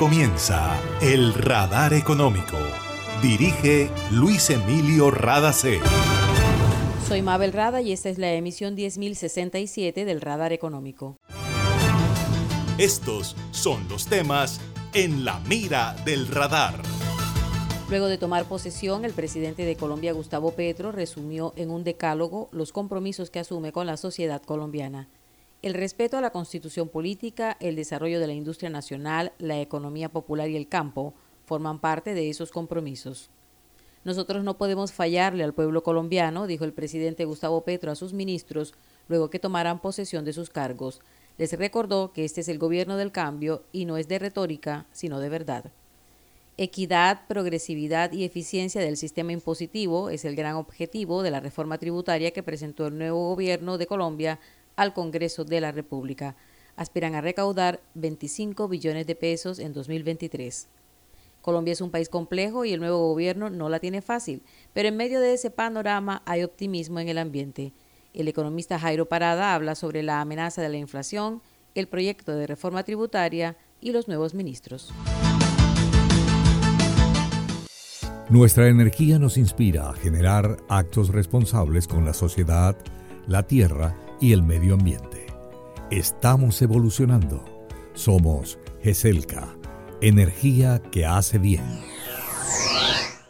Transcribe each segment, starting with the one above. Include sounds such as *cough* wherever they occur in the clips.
comienza El Radar Económico. Dirige Luis Emilio Radacé. Soy Mabel Rada y esta es la emisión 10067 del Radar Económico. Estos son los temas en la mira del radar. Luego de tomar posesión, el presidente de Colombia, Gustavo Petro, resumió en un decálogo los compromisos que asume con la sociedad colombiana. El respeto a la constitución política, el desarrollo de la industria nacional, la economía popular y el campo forman parte de esos compromisos. Nosotros no podemos fallarle al pueblo colombiano, dijo el presidente Gustavo Petro a sus ministros luego que tomaran posesión de sus cargos. Les recordó que este es el gobierno del cambio y no es de retórica, sino de verdad. Equidad, progresividad y eficiencia del sistema impositivo es el gran objetivo de la reforma tributaria que presentó el nuevo gobierno de Colombia al Congreso de la República. Aspiran a recaudar 25 billones de pesos en 2023. Colombia es un país complejo y el nuevo gobierno no la tiene fácil, pero en medio de ese panorama hay optimismo en el ambiente. El economista Jairo Parada habla sobre la amenaza de la inflación, el proyecto de reforma tributaria y los nuevos ministros. Nuestra energía nos inspira a generar actos responsables con la sociedad, la tierra y el medio ambiente. Estamos evolucionando. Somos GESELCA, energía que hace bien.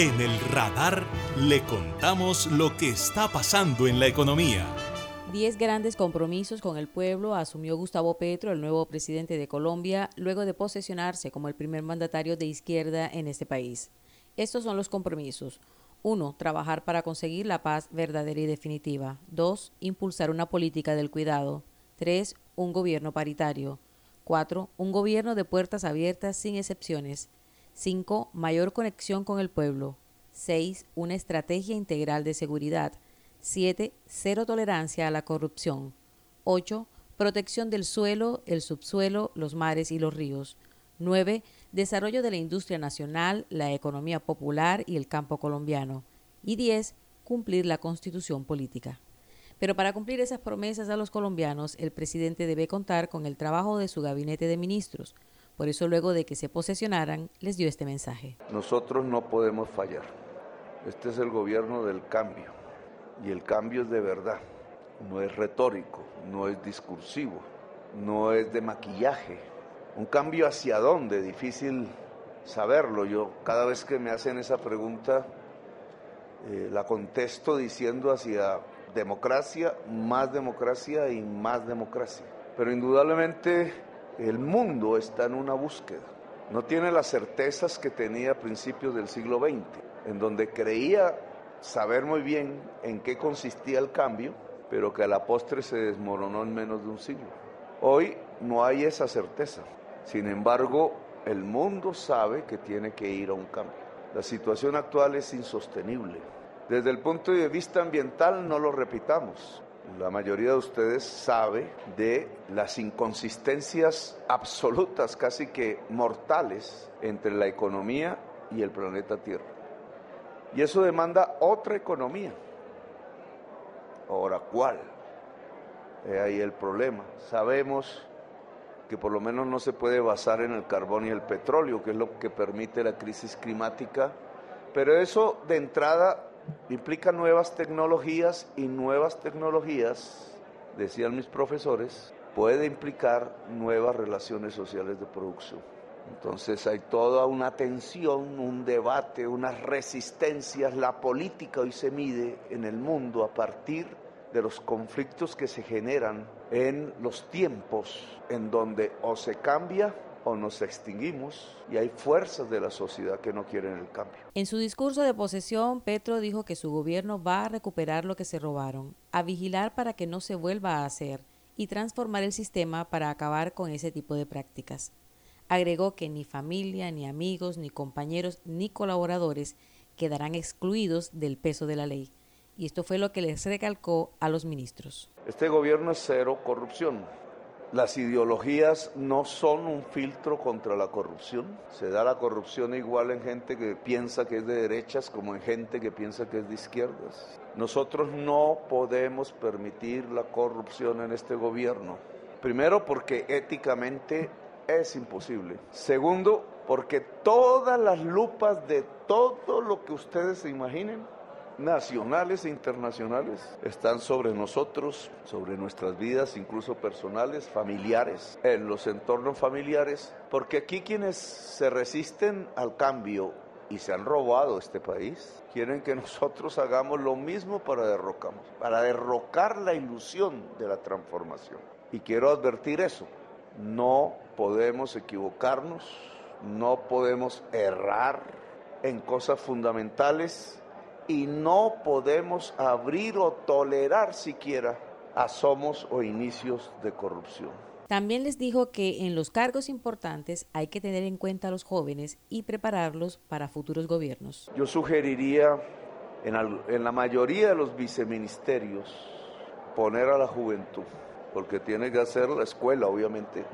En el radar le contamos lo que está pasando en la economía. Diez grandes compromisos con el pueblo asumió Gustavo Petro, el nuevo presidente de Colombia, luego de posesionarse como el primer mandatario de izquierda en este país. Estos son los compromisos. 1. Trabajar para conseguir la paz verdadera y definitiva. 2. Impulsar una política del cuidado. 3. Un gobierno paritario. 4. Un gobierno de puertas abiertas sin excepciones. 5. Mayor conexión con el pueblo. 6. Una estrategia integral de seguridad. 7. Cero tolerancia a la corrupción. 8. Protección del suelo, el subsuelo, los mares y los ríos. 9. Desarrollo de la industria nacional, la economía popular y el campo colombiano. Y 10. Cumplir la constitución política. Pero para cumplir esas promesas a los colombianos, el presidente debe contar con el trabajo de su gabinete de ministros. Por eso luego de que se posesionaran, les dio este mensaje. Nosotros no podemos fallar. Este es el gobierno del cambio y el cambio es de verdad, no es retórico, no es discursivo, no es de maquillaje. Un cambio hacia dónde, difícil saberlo. Yo cada vez que me hacen esa pregunta eh, la contesto diciendo hacia democracia, más democracia y más democracia. Pero indudablemente el mundo está en una búsqueda. No tiene las certezas que tenía a principios del siglo XX en donde creía saber muy bien en qué consistía el cambio, pero que a la postre se desmoronó en menos de un siglo. Hoy no hay esa certeza. Sin embargo, el mundo sabe que tiene que ir a un cambio. La situación actual es insostenible. Desde el punto de vista ambiental, no lo repitamos. La mayoría de ustedes sabe de las inconsistencias absolutas, casi que mortales, entre la economía y el planeta Tierra. Y eso demanda otra economía. Ahora, ¿cuál? Es ahí el problema. Sabemos que por lo menos no se puede basar en el carbón y el petróleo, que es lo que permite la crisis climática, pero eso de entrada implica nuevas tecnologías y nuevas tecnologías, decían mis profesores, puede implicar nuevas relaciones sociales de producción. Entonces hay toda una tensión, un debate, unas resistencias. La política hoy se mide en el mundo a partir de los conflictos que se generan en los tiempos en donde o se cambia o nos extinguimos y hay fuerzas de la sociedad que no quieren el cambio. En su discurso de posesión, Petro dijo que su gobierno va a recuperar lo que se robaron, a vigilar para que no se vuelva a hacer y transformar el sistema para acabar con ese tipo de prácticas. Agregó que ni familia, ni amigos, ni compañeros, ni colaboradores quedarán excluidos del peso de la ley. Y esto fue lo que les recalcó a los ministros. Este gobierno es cero corrupción. Las ideologías no son un filtro contra la corrupción. Se da la corrupción igual en gente que piensa que es de derechas como en gente que piensa que es de izquierdas. Nosotros no podemos permitir la corrupción en este gobierno. Primero porque éticamente es imposible. Segundo, porque todas las lupas de todo lo que ustedes se imaginen, nacionales e internacionales, están sobre nosotros, sobre nuestras vidas, incluso personales, familiares, en los entornos familiares, porque aquí quienes se resisten al cambio y se han robado este país, quieren que *laughs* nosotros hagamos lo mismo para para derrocar la ilusión de la transformación. Y quiero advertir eso, no podemos equivocarnos, no podemos errar en cosas fundamentales y no podemos abrir o tolerar siquiera asomos o inicios de corrupción. También les dijo que en los cargos importantes hay que tener en cuenta a los jóvenes y prepararlos para futuros gobiernos. Yo sugeriría en, la mayoría de los viceministerios poner a la juventud porque tiene que hacer la escuela, obviamente.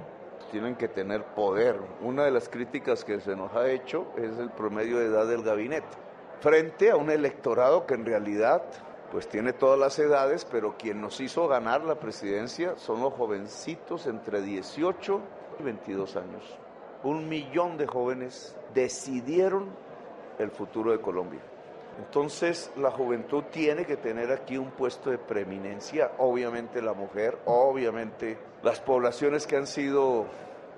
Tienen que tener poder. Una de las críticas que se nos ha hecho es el promedio de edad del gabinete, frente a un electorado que en realidad pues tiene todas las edades, pero quien nos hizo ganar la presidencia son los jovencitos entre 18 y 22 años. Un millón de jóvenes decidieron el futuro de Colombia. Entonces la juventud tiene que tener aquí un puesto de preeminencia, obviamente la mujer, obviamente las poblaciones que han sido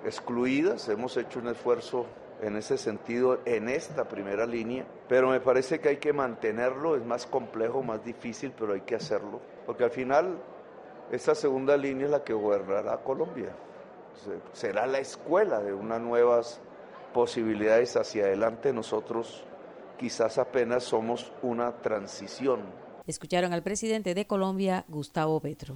excluidas, hemos hecho un esfuerzo en ese sentido en esta primera línea, pero me parece que hay que mantenerlo, es más complejo, más difícil, pero hay que hacerlo, porque al final esa segunda línea es la que gobernará Colombia, será la escuela de unas nuevas posibilidades hacia adelante nosotros quizás apenas somos una transición. Escucharon al presidente de Colombia, Gustavo Petro.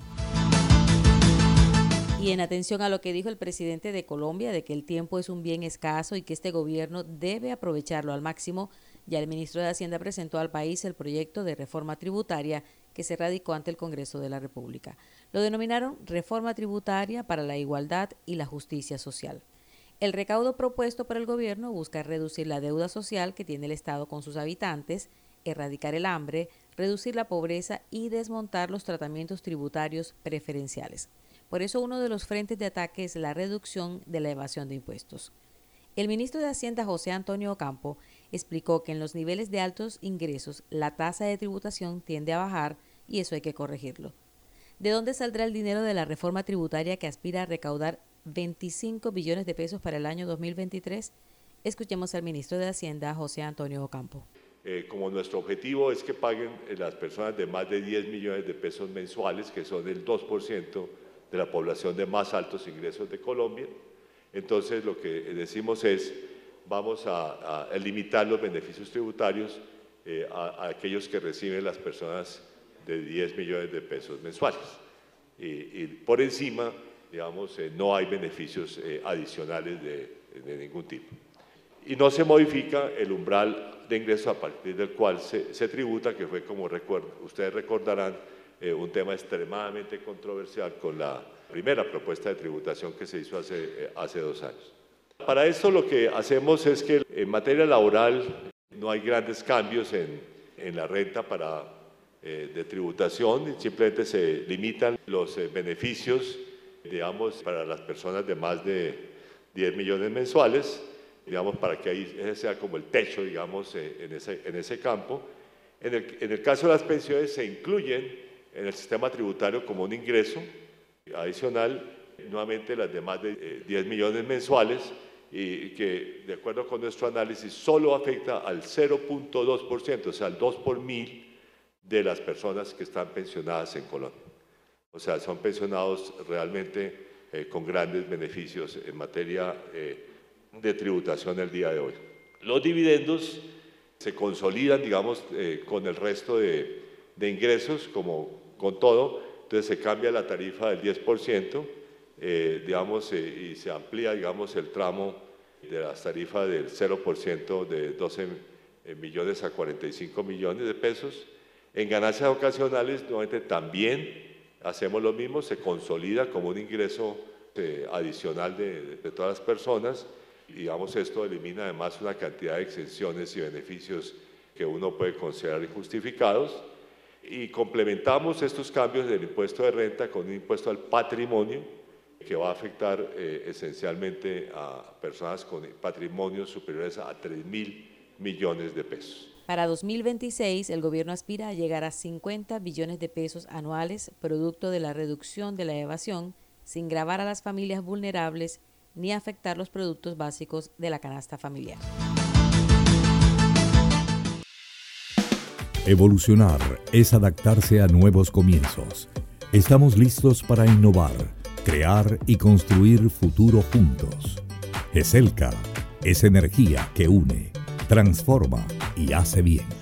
Y en atención a lo que dijo el presidente de Colombia de que el tiempo es un bien escaso y que este gobierno debe aprovecharlo al máximo, ya el ministro de Hacienda presentó al país el proyecto de reforma tributaria que se radicó ante el Congreso de la República. Lo denominaron Reforma Tributaria para la Igualdad y la Justicia Social. El recaudo propuesto por el gobierno busca reducir la deuda social que tiene el Estado con sus habitantes, erradicar el hambre, reducir la pobreza y desmontar los tratamientos tributarios preferenciales. Por eso uno de los frentes de ataque es la reducción de la evasión de impuestos. El ministro de Hacienda José Antonio Ocampo explicó que en los niveles de altos ingresos la tasa de tributación tiende a bajar y eso hay que corregirlo. ¿De dónde saldrá el dinero de la reforma tributaria que aspira a recaudar 25 billones de pesos para el año 2023? Escuchemos al ministro de Hacienda, José Antonio Ocampo. Eh, como nuestro objetivo es que paguen eh, las personas de más de 10 millones de pesos mensuales, que son el 2% de la población de más altos ingresos de Colombia, entonces lo que decimos es, vamos a, limitar los beneficios tributarios eh, a, aquellos que reciben las personas de 10 millones de pesos mensuales. y por encima digamos, eh, no hay beneficios eh, adicionales de, ningún tipo. Y no se modifica el umbral de ingresos a partir del cual se, tributa, que fue, como ustedes recordarán, eh, un tema extremadamente controversial con la primera propuesta de tributación que se hizo hace, hace dos años. Para esto lo que hacemos es que en materia laboral no hay grandes cambios en, en la renta para, de tributación, simplemente se limitan los beneficios digamos, para las personas de más de 10 millones mensuales, digamos, para que ahí ese sea como el techo, digamos, eh, en ese, en ese campo. En el, en el caso de las pensiones se incluyen en el sistema tributario como un ingreso adicional, nuevamente las de más de 10 eh, millones mensuales, y que de acuerdo con nuestro análisis solo afecta al 0.2%, o sea, al 2 por mil de las personas que están pensionadas en Colombia. O sea, son pensionados realmente eh, con grandes beneficios en materia eh, de tributación el día de hoy. Los dividendos se consolidan, digamos, con el resto de, ingresos, como con todo, entonces se cambia la tarifa del 10%, digamos, y se amplía, digamos, el tramo de las tarifas del 0% de 12 millones a 45 millones de pesos. En ganancias ocasionales, nuevamente también hacemos lo mismo, se consolida como un ingreso eh, adicional de, todas las personas y digamos esto elimina además una cantidad de exenciones y beneficios que uno puede considerar injustificados y complementamos estos cambios del impuesto de renta con un impuesto al patrimonio que va a afectar eh, esencialmente a personas con patrimonios superiores a 3 mil millones de pesos. Para 2026, el gobierno aspira a llegar a 50 billones de pesos anuales, producto de la reducción de la evasión, sin gravar a las familias vulnerables ni afectar los productos básicos de la canasta familiar. Evolucionar es adaptarse a nuevos comienzos. Estamos listos para innovar, crear y construir futuro juntos. ESELCA es energía que une, transforma y hace bien.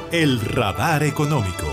el radar económico.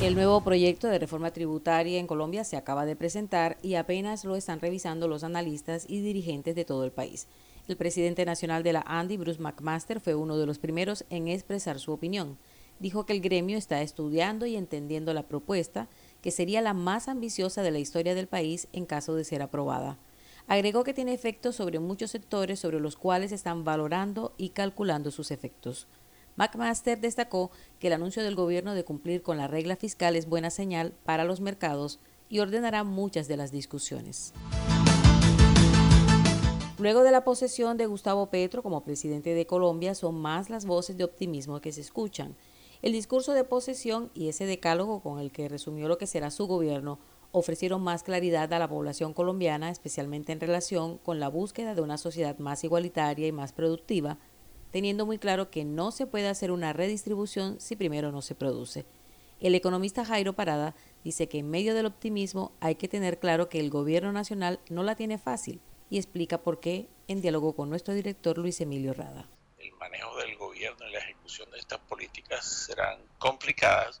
El nuevo proyecto de reforma tributaria en Colombia se acaba de presentar y apenas lo están revisando los analistas y dirigentes de todo el país. El presidente nacional de la ANDI, Bruce McMaster, fue uno de los primeros en expresar su opinión. Dijo que el gremio está estudiando y entendiendo la propuesta, que sería la más ambiciosa de la historia del país en caso de ser aprobada. Agregó que tiene efectos sobre muchos sectores sobre los cuales están valorando y calculando sus efectos. McMaster destacó que el anuncio del gobierno de cumplir con la regla fiscal es buena señal para los mercados y ordenará muchas de las discusiones. Luego de la posesión de Gustavo Petro como presidente de Colombia, son más las voces de optimismo que se escuchan. El discurso de posesión y ese decálogo con el que resumió lo que será su gobierno ofrecieron más claridad a la población colombiana, especialmente en relación con la búsqueda de una sociedad más igualitaria y más productiva, teniendo muy claro que no se puede hacer una redistribución si primero no se produce. El economista Jairo Parada dice que en medio del optimismo hay que tener claro que el gobierno nacional no la tiene fácil y explica por qué en diálogo con nuestro director Luis Emilio Rada. El manejo del gobierno y la ejecución de estas políticas serán complicadas,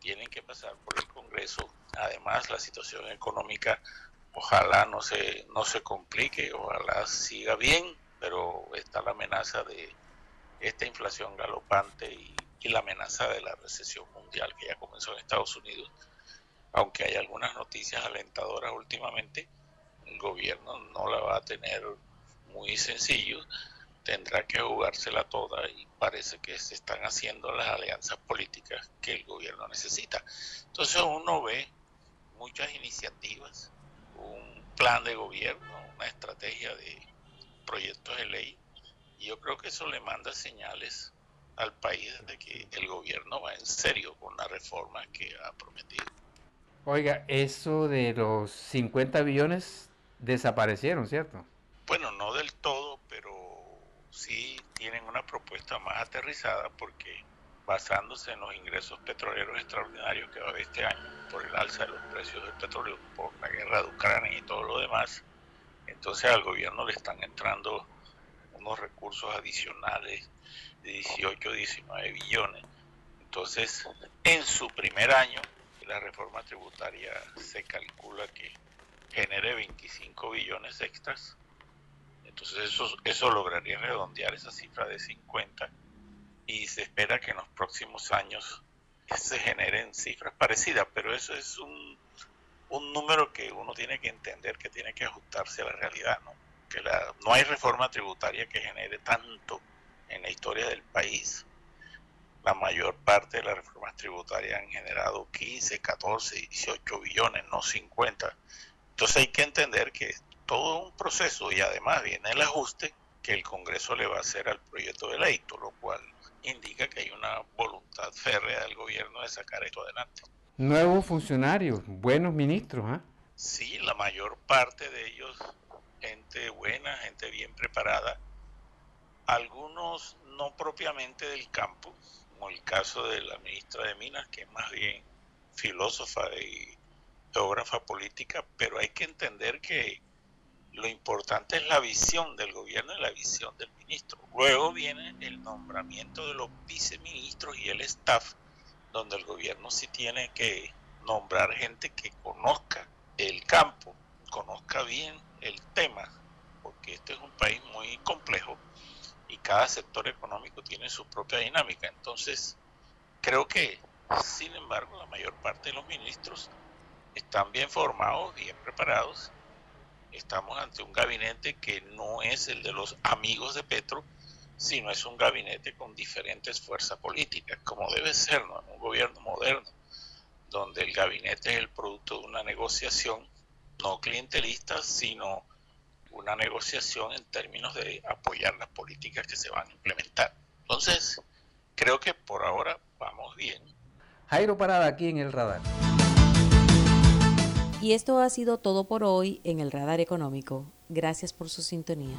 tienen que pasar por el Congreso Además, la situación económica ojalá no se, no se complique, ojalá siga bien, pero está la amenaza de esta inflación galopante y, la amenaza de la recesión mundial que ya comenzó en Estados Unidos. Aunque hay algunas noticias alentadoras últimamente, el gobierno no la va a tener muy sencillo, tendrá que jugársela toda y parece que se están haciendo las alianzas políticas que el gobierno necesita. Entonces uno ve muchas iniciativas, un plan de gobierno, una estrategia de proyectos de ley. Y yo creo que eso le manda señales al país de que el gobierno va en serio con la reforma que ha prometido. Oiga, eso de los 50 billones desaparecieron, ¿cierto? Bueno, no del todo, pero sí tienen una propuesta más aterrizada porque basándose en los ingresos petroleros extraordinarios que va a haber este año por el alza de los precios del petróleo, por la guerra de Ucrania y todo lo demás, entonces al gobierno le están entrando unos recursos adicionales de 18, 19 billones. Entonces, en su primer año, la reforma tributaria se calcula que genere 25 billones extras. Entonces, eso, eso lograría redondear esa cifra de 50 y se espera que en los próximos años se generen cifras parecidas, pero eso es un, un número que uno tiene que entender que tiene que ajustarse a la realidad, ¿no? Porque la, no hay reforma tributaria que genere tanto en la historia del país. La mayor parte de las reformas tributarias han generado 15, 14, 18 billones, no 50. Entonces hay que entender que es todo un proceso y además viene el ajuste que el Congreso le va a hacer al proyecto de ley, lo cual indica que hay una voluntad férrea del gobierno de sacar esto adelante. Nuevos funcionarios, buenos ministros, ¿ah? Sí, la mayor parte de ellos, gente buena, gente bien preparada, algunos no propiamente del campo, como el caso de la ministra de Minas, que es más bien filósofa y geógrafa política, pero hay que entender que lo importante es la visión del gobierno y la visión del ministro. Luego viene el nombramiento de los viceministros y el staff, donde el gobierno sí tiene que nombrar gente que conozca el campo, conozca bien el tema, porque este es un país muy complejo y cada sector económico tiene su propia dinámica. Entonces, creo que, sin embargo, la mayor parte de los ministros están bien formados, bien preparados estamos ante un gabinete que no es el de los amigos de Petro, sino es un gabinete con diferentes fuerzas políticas, como debe ser ¿no? un gobierno moderno, donde el gabinete es el producto de una negociación no clientelista, sino una negociación en términos de apoyar las políticas que se van a implementar. Entonces, creo que por ahora vamos bien. Jairo Parada aquí en el radar. Y esto ha sido todo por hoy en el Radar Económico. Gracias por su sintonía.